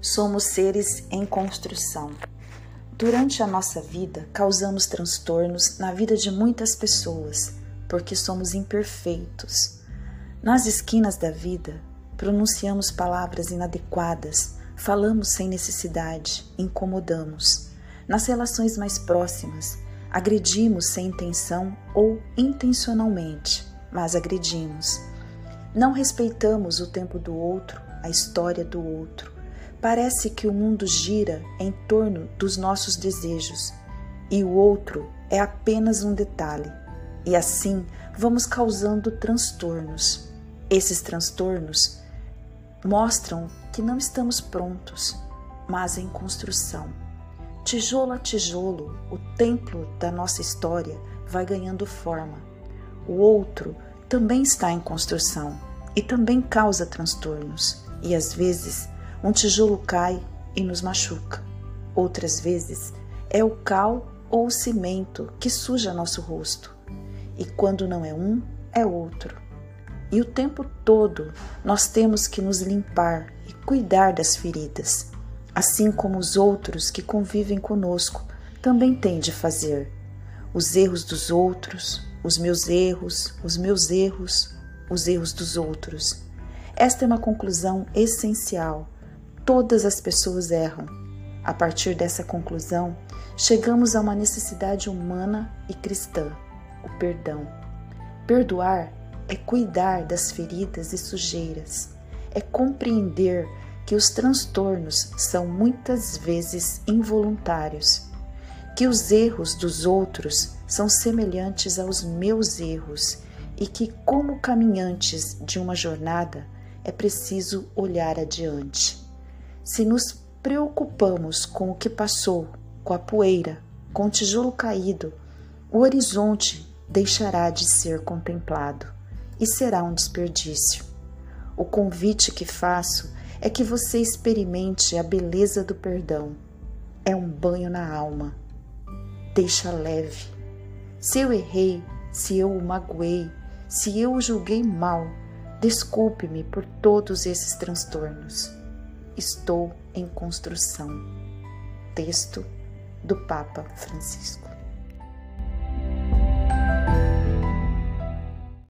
Somos seres em construção. Durante a nossa vida, causamos transtornos na vida de muitas pessoas, porque somos imperfeitos. Nas esquinas da vida, pronunciamos palavras inadequadas, falamos sem necessidade, incomodamos. Nas relações mais próximas, agredimos sem intenção ou intencionalmente, mas agredimos. Não respeitamos o tempo do outro, a história do outro. Parece que o mundo gira em torno dos nossos desejos e o outro é apenas um detalhe. E assim vamos causando transtornos. Esses transtornos mostram que não estamos prontos, mas em construção. Tijolo a tijolo, o templo da nossa história vai ganhando forma. O outro também está em construção e também causa transtornos, e às vezes um tijolo cai e nos machuca. Outras vezes é o cal ou o cimento que suja nosso rosto. E quando não é um, é outro. E o tempo todo nós temos que nos limpar e cuidar das feridas, assim como os outros que convivem conosco também têm de fazer. Os erros dos outros, os meus erros, os meus erros, os erros dos outros. Esta é uma conclusão essencial. Todas as pessoas erram. A partir dessa conclusão, chegamos a uma necessidade humana e cristã: o perdão. Perdoar é cuidar das feridas e sujeiras, é compreender que os transtornos são muitas vezes involuntários, que os erros dos outros são semelhantes aos meus erros e que, como caminhantes de uma jornada, é preciso olhar adiante. Se nos preocupamos com o que passou, com a poeira, com o tijolo caído, o horizonte deixará de ser contemplado e será um desperdício. O convite que faço é que você experimente a beleza do perdão. É um banho na alma. Deixa leve. Se eu errei, se eu o magoei, se eu o julguei mal, desculpe-me por todos esses transtornos. Estou em construção. Texto do Papa Francisco.